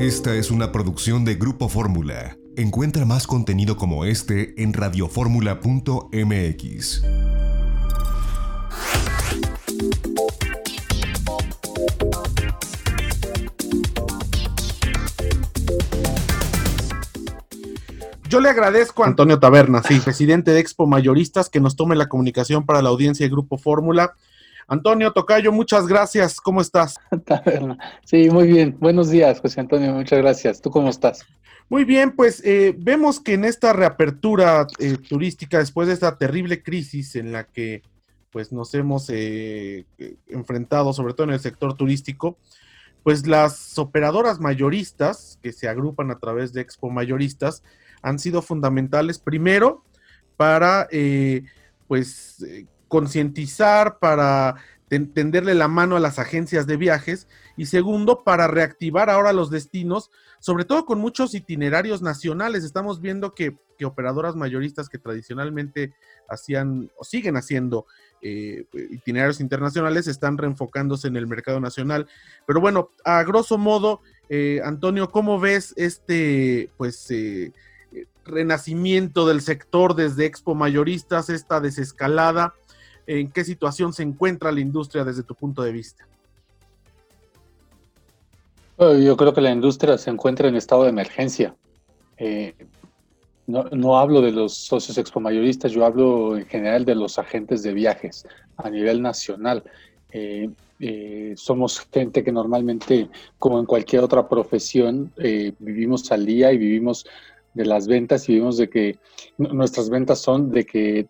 Esta es una producción de Grupo Fórmula. Encuentra más contenido como este en radioformula.mx. Yo le agradezco a Antonio Taberna, sí, presidente de Expo Mayoristas, que nos tome la comunicación para la audiencia de Grupo Fórmula. Antonio Tocayo, muchas gracias. ¿Cómo estás? Sí, muy bien. Buenos días, José Antonio. Muchas gracias. ¿Tú cómo estás? Muy bien, pues eh, vemos que en esta reapertura eh, turística, después de esta terrible crisis en la que pues nos hemos eh, enfrentado, sobre todo en el sector turístico, pues las operadoras mayoristas que se agrupan a través de Expo Mayoristas, han sido fundamentales, primero, para eh, pues eh, concientizar, para tenderle la mano a las agencias de viajes y segundo, para reactivar ahora los destinos, sobre todo con muchos itinerarios nacionales. Estamos viendo que, operadoras mayoristas que tradicionalmente hacían o siguen haciendo eh, itinerarios internacionales están reenfocándose en el mercado nacional. Pero bueno, a grosso modo, Antonio, ¿cómo ves este, pues, renacimiento del sector desde Expo Mayoristas, esta desescalada? ¿En qué situación se encuentra la industria desde tu punto de vista? Yo creo que la industria se encuentra en estado de emergencia. Eh, no, hablo de los socios expo mayoristas, yo hablo en general de los agentes de viajes a nivel nacional. Eh, eh, somos gente que normalmente, como en cualquier otra profesión, vivimos al día y vivimos de las ventas y vimos de que nuestras ventas son de que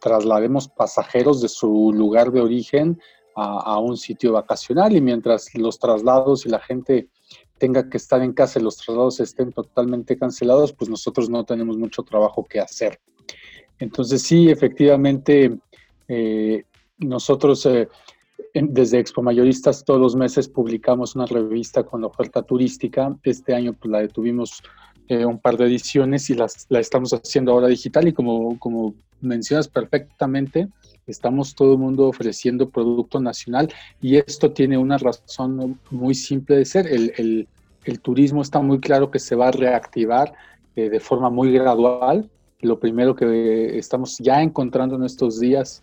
traslademos pasajeros de su lugar de origen a, un sitio vacacional y mientras los traslados y la gente tenga que estar en casa y los traslados estén totalmente cancelados, pues nosotros no tenemos mucho trabajo que hacer. Entonces sí, efectivamente, eh, nosotros eh, desde Expo Mayoristas todos los meses publicamos una revista con la oferta turística. Este año pues, la detuvimos eh, un par de ediciones y las, la estamos haciendo ahora digital y como, como mencionas perfectamente, estamos todo el mundo ofreciendo producto nacional y esto tiene una razón muy simple de ser. El, el, turismo está muy claro que se va a reactivar eh, de forma muy gradual. Lo primero que estamos ya encontrando en estos días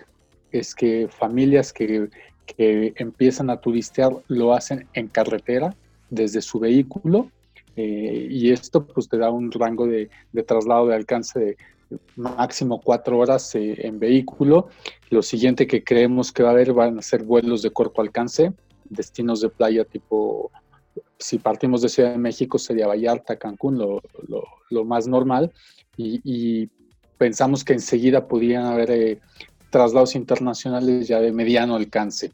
es que familias que, que empiezan a turistear lo hacen en carretera desde su vehículo eh, y esto pues te da un rango de, traslado de alcance de máximo cuatro horas eh, en vehículo. Lo siguiente que creemos que va a haber van a ser vuelos de corto alcance, destinos de playa tipo, si partimos de Ciudad de México sería Vallarta, Cancún, lo, lo, más normal. Y, pensamos que enseguida podrían haber eh, traslados internacionales ya de mediano alcance.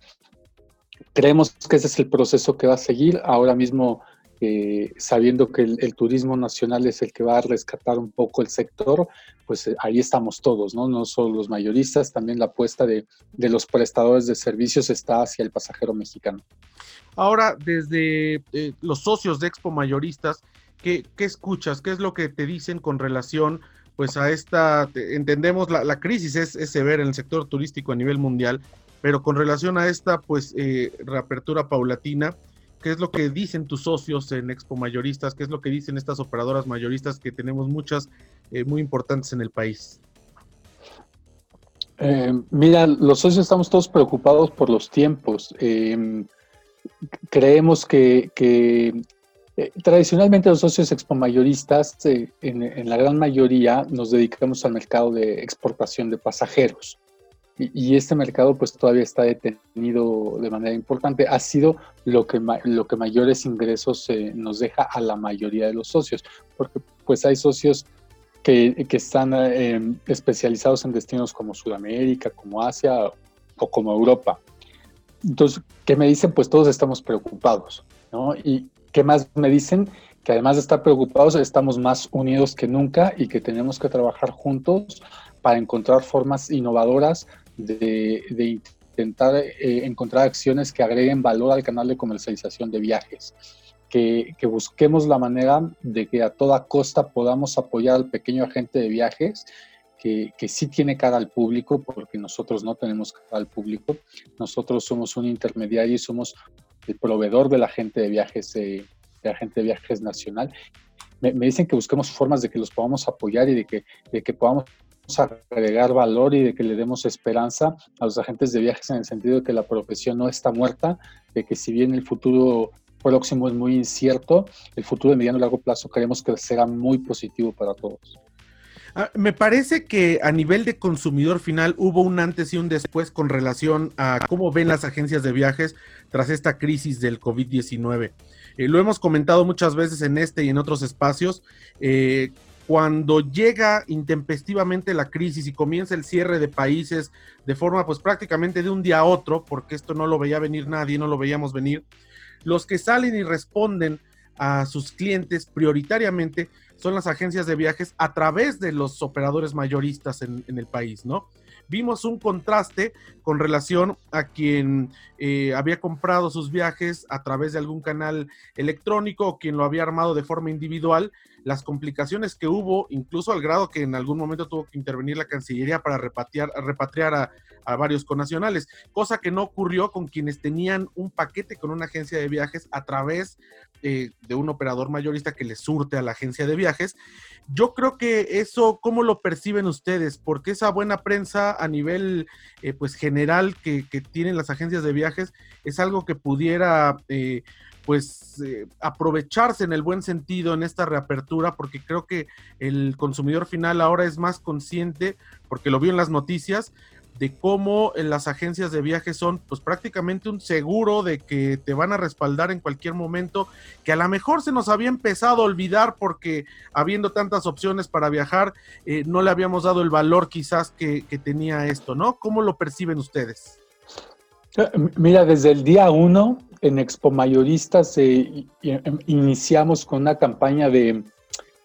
Creemos que ese es el proceso que va a seguir. Ahora mismo eh, sabiendo que el, turismo nacional es el que va a rescatar un poco el sector, pues eh, ahí estamos todos, ¿no? No solo los mayoristas, también la apuesta de, los prestadores de servicios está hacia el pasajero mexicano. Ahora, desde eh, los socios de Expo Mayoristas, ¿qué, escuchas? ¿Qué es lo que te dicen con relación pues a esta, entendemos la, crisis es, es, severa en el sector turístico a nivel mundial, pero con relación a esta pues reapertura paulatina, qué es lo que dicen tus socios en Expo Mayoristas, qué es lo que dicen estas operadoras mayoristas que tenemos muchas eh, muy importantes en el país. Eh, mira, los socios estamos todos preocupados por los tiempos. Em, creemos que, eh, tradicionalmente los socios expomayoristas, en, en la gran mayoría, nos dedicamos al mercado de exportación de pasajeros y, este mercado pues todavía está detenido de manera importante. Ha sido lo que, lo que mayores ingresos eh, nos deja a la mayoría de los socios, porque pues hay socios que, que están eh, especializados en destinos como Sudamérica, como Asia o como Europa. Entonces, ¿qué me dicen? Pues todos estamos preocupados, ¿no? ¿Y qué más me dicen? Que además de estar preocupados, estamos más unidos que nunca y que tenemos que trabajar juntos para encontrar formas innovadoras de, intentar eh, encontrar acciones que agreguen valor al canal de comercialización de viajes. Que, busquemos la manera de que a toda costa podamos apoyar al pequeño agente de viajes que, que, sí tiene cara al público, porque nosotros no tenemos cara al público. Nosotros somos un intermediario y somos el proveedor del agente de viajes eh, de agente de viajes nacional. Me, dicen que busquemos formas de que los podamos apoyar y de que, de que podamos agregar valor y de que le demos esperanza a los agentes de viajes en el sentido de que la profesión no está muerta, de que si bien el futuro próximo es muy incierto, el futuro de mediano y largo plazo creemos que será muy positivo para todos. Ah, me parece que a nivel de consumidor final hubo un antes y un después con relación a cómo ven las agencias de viajes tras esta crisis del COVID-19. Eh, lo hemos comentado muchas veces en este y en otros espacios. Eh, cuando llega intempestivamente la crisis y comienza el cierre de países de forma pues prácticamente de un día a otro, porque esto no lo veía venir nadie, no lo veíamos venir, los que salen y responden a sus clientes prioritariamente son las agencias de viajes a través de los operadores mayoristas en, el país, ¿no? Vimos un contraste con relación a quien eh, había comprado sus viajes a través de algún canal electrónico o quien lo había armado de forma individual, las complicaciones que hubo, incluso al grado que en algún momento tuvo que intervenir la Cancillería para repatriar, repatriar a, a varios conacionales, cosa que no ocurrió con quienes tenían un paquete con una agencia de viajes a través eh, de un operador mayorista que le surte a la agencia de viajes. Yo creo que eso, ¿cómo lo perciben ustedes? Porque esa buena prensa a nivel eh, pues general que, tienen las agencias de viajes es algo que pudiera eh, pues aprovecharse en el buen sentido en esta reapertura, porque creo que el consumidor final ahora es más consciente, porque lo vio en las noticias, de cómo en las agencias de viajes son pues prácticamente un seguro de que te van a respaldar en cualquier momento, que a lo mejor se nos había empezado a olvidar porque habiendo tantas opciones para viajar, eh, no le habíamos dado el valor quizás que, tenía esto, ¿no? ¿Cómo lo perciben ustedes? Eh, mira, desde el día uno en Expo Mayoristas eh, iniciamos con una campaña de,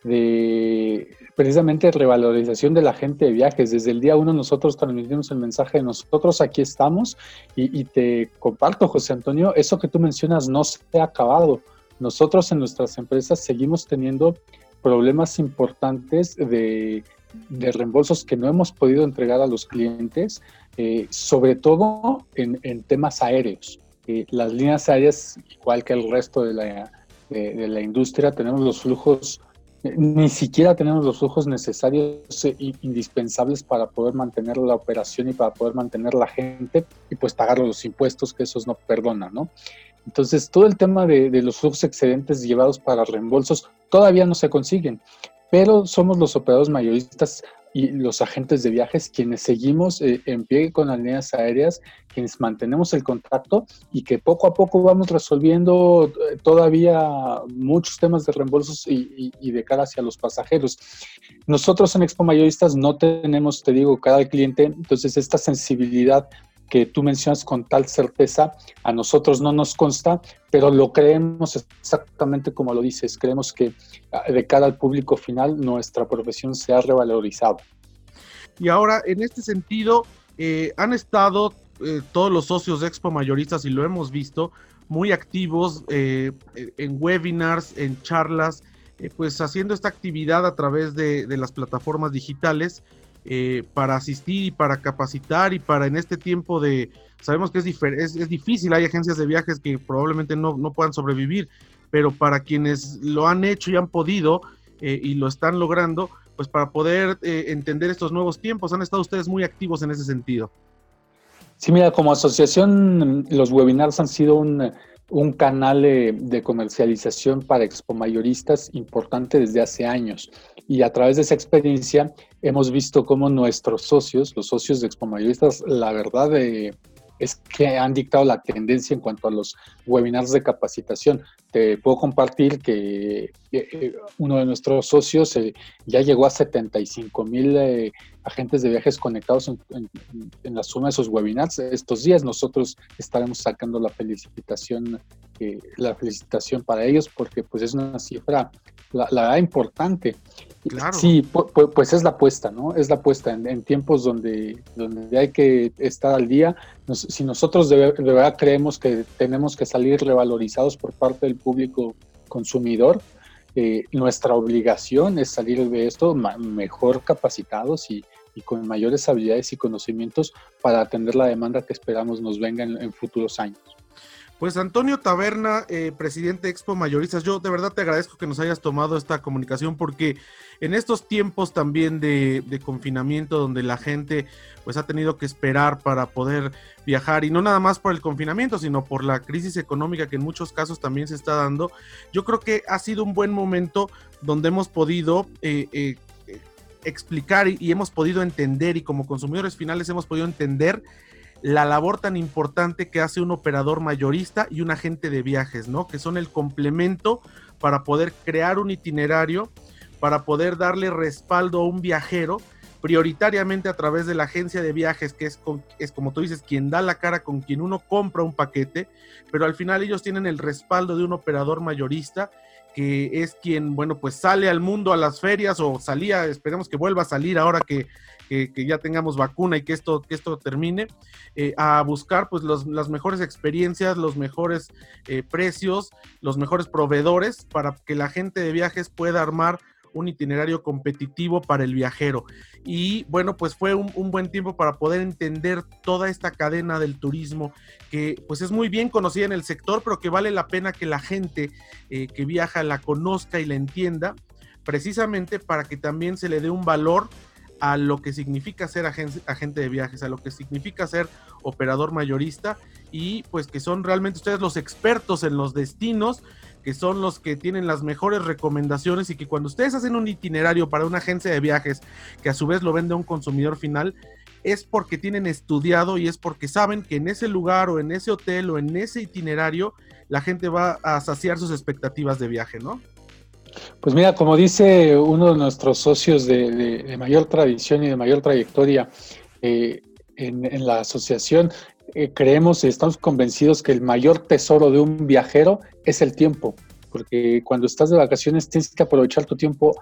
de precisamente revalorización de la gente de viajes. Desde el día uno nosotros transmitimos el mensaje de nosotros aquí estamos y, te comparto, José Antonio, eso que tú mencionas no se ha acabado. Nosotros en nuestras empresas seguimos teniendo problemas importantes de, reembolsos que no hemos podido entregar a los clientes, eh, sobre todo en, temas aéreos. Eh, las líneas aéreas, igual que el resto de la, de la industria, tenemos los flujos ni siquiera tenemos los flujos necesarios e indispensables para poder mantener la operación y para poder mantener la gente y pues pagar los impuestos que esos no perdonan, ¿no? Entonces, todo el tema de, de los flujos excedentes llevados para reembolsos todavía no se consiguen, pero somos los operadores mayoristas y los agentes de viajes quienes seguimos eh, en pie con las líneas aéreas, quienes mantenemos el contacto y que poco a poco vamos resolviendo eh, todavía muchos temas de reembolsos y, y, de cara hacia los pasajeros. Nosotros en Expo Mayoristas no tenemos, te digo, cada cliente, entonces esta sensibilidad que tú mencionas con tal certeza, a nosotros no nos consta, pero lo creemos exactamente como lo dices. Creemos que ah, de cara al público final nuestra profesión se ha revalorizado. Y ahora, en este sentido, eh, han estado eh, todos los socios de Expo Mayoristas, y lo hemos visto, muy activos eh, en webinars, en charlas, pues haciendo esta actividad a través de las plataformas digitales. Eh, para asistir y para capacitar y para en este tiempo de, sabemos que es, es, es difícil, hay agencias de viajes que probablemente no, no, puedan sobrevivir, pero para quienes lo han hecho y han podido eh, y lo están logrando, pues para poder eh, entender estos nuevos tiempos, han estado ustedes muy activos en ese sentido. Sí, mira, como asociación, los webinars han sido un, un canal de, comercialización para expomayoristas importante desde hace años. Y a través de esa experiencia hemos visto cómo nuestros socios, los socios de expomayoristas, la verdad eh, es que han dictado la tendencia en cuanto a los webinars de capacitación. Te puedo compartir que eh, uno de nuestros socios eh, ya llegó a 75 mil eh, agentes de viajes conectados en, la suma de esos webinars. Estos días nosotros estaremos sacando la felicitación, la felicitación para ellos porque pues es una cifra, la, la importante. Sí, pues, es la apuesta, ¿no? Es la apuesta en, tiempos donde, donde hay que estar al día. si nosotros de, verdad creemos que tenemos que salir revalorizados por parte del público consumidor, eh, nuestra obligación es salir de esto mejor capacitados y, con mayores habilidades y conocimientos para atender la demanda que esperamos nos venga en futuros años. Pues Antonio Taberna, eh, presidente de Expo Mayoristas, yo de verdad te agradezco que nos hayas tomado esta comunicación porque en estos tiempos también de, confinamiento donde la gente pues ha tenido que esperar para poder viajar y no nada más por el confinamiento, sino por la crisis económica que en muchos casos también se está dando, yo creo que ha sido un buen momento donde hemos podido eh, eh, explicar y hemos podido entender y como consumidores finales hemos podido entender la labor tan importante que hace un operador mayorista y un agente de viajes, ¿no? Que son el complemento para poder crear un itinerario, para poder darle respaldo a un viajero, prioritariamente a través de la agencia de viajes, que es, es como tú dices, quien da la cara con quien uno compra un paquete, pero al final ellos tienen el respaldo de un operador mayorista que es quien, bueno, pues sale al mundo a las ferias o salía, esperemos que vuelva a salir ahora que, que, ya tengamos vacuna y que esto, que esto termine, eh, a buscar pues las mejores experiencias, los mejores eh, precios, los mejores proveedores para que la gente de viajes pueda armar un itinerario competitivo para el viajero. Y bueno, pues fue un, buen tiempo para poder entender toda esta cadena del turismo que pues es muy bien conocida en el sector, pero que vale la pena que la gente eh, que viaja la conozca y la entienda, precisamente para que también se le dé un valor a lo que significa ser agente de viajes, a lo que significa ser operador mayorista y pues que son realmente ustedes los expertos en los destinos, que son los que tienen las mejores recomendaciones y que cuando ustedes hacen un itinerario para una agencia de viajes que a su vez lo vende a un consumidor final, es porque tienen estudiado y es porque saben que en ese lugar o en ese hotel o en ese itinerario la gente va a saciar sus expectativas de viaje, ¿no? Pues mira, como dice uno de nuestros socios de, mayor tradición y de mayor trayectoria eh, en, la asociación, eh, creemos y estamos convencidos que el mayor tesoro de un viajero es el tiempo, porque cuando estás de vacaciones tienes que aprovechar tu tiempo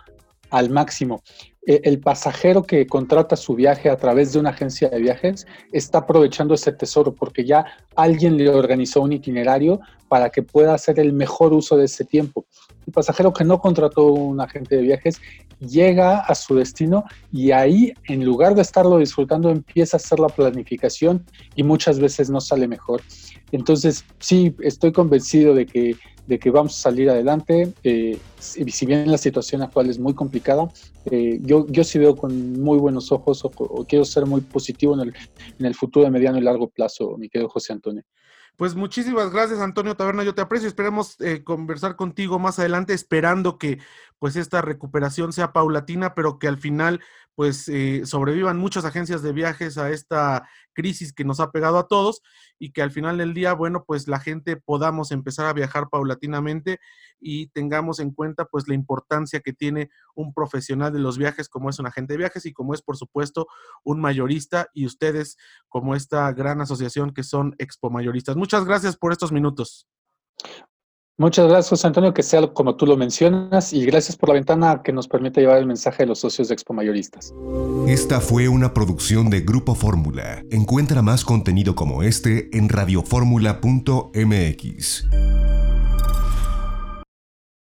al máximo. E, el pasajero que contrata su viaje a través de una agencia de viajes está aprovechando ese tesoro porque ya alguien le organizó un itinerario para que pueda hacer el mejor uso de ese tiempo. Pasajero que no contrató un agente de viajes llega a su destino y ahí, en lugar de estarlo disfrutando, empieza a hacer la planificación y muchas veces no sale mejor. Entonces, sí, estoy convencido de que de que vamos a salir adelante. Eh, si bien la situación actual es muy complicada, eh, yo, yo sí veo con muy buenos ojos o, quiero ser muy positivo en el, en el futuro de mediano y largo plazo, mi querido José Antonio. Pues muchísimas gracias, Antonio Taberna. Yo te aprecio. Esperemos eh, conversar contigo más adelante, esperando que pues esta recuperación sea paulatina, pero que al final pues eh, sobrevivan muchas agencias de viajes a esta crisis que nos ha pegado a todos y que al final del día, bueno, pues la gente podamos empezar a viajar paulatinamente y tengamos en cuenta pues la importancia que tiene un profesional de los viajes como es un agente de viajes y como es por supuesto un mayorista y ustedes como esta gran asociación que son Expo Mayoristas. Muchas gracias por estos minutos. Muchas gracias, José Antonio, que sea como tú lo mencionas, y gracias por la ventana que nos permite llevar el mensaje de los socios de Expo Mayoristas. Esta fue una producción de Grupo Fórmula. Encuentra más contenido como este en radioformula.mx.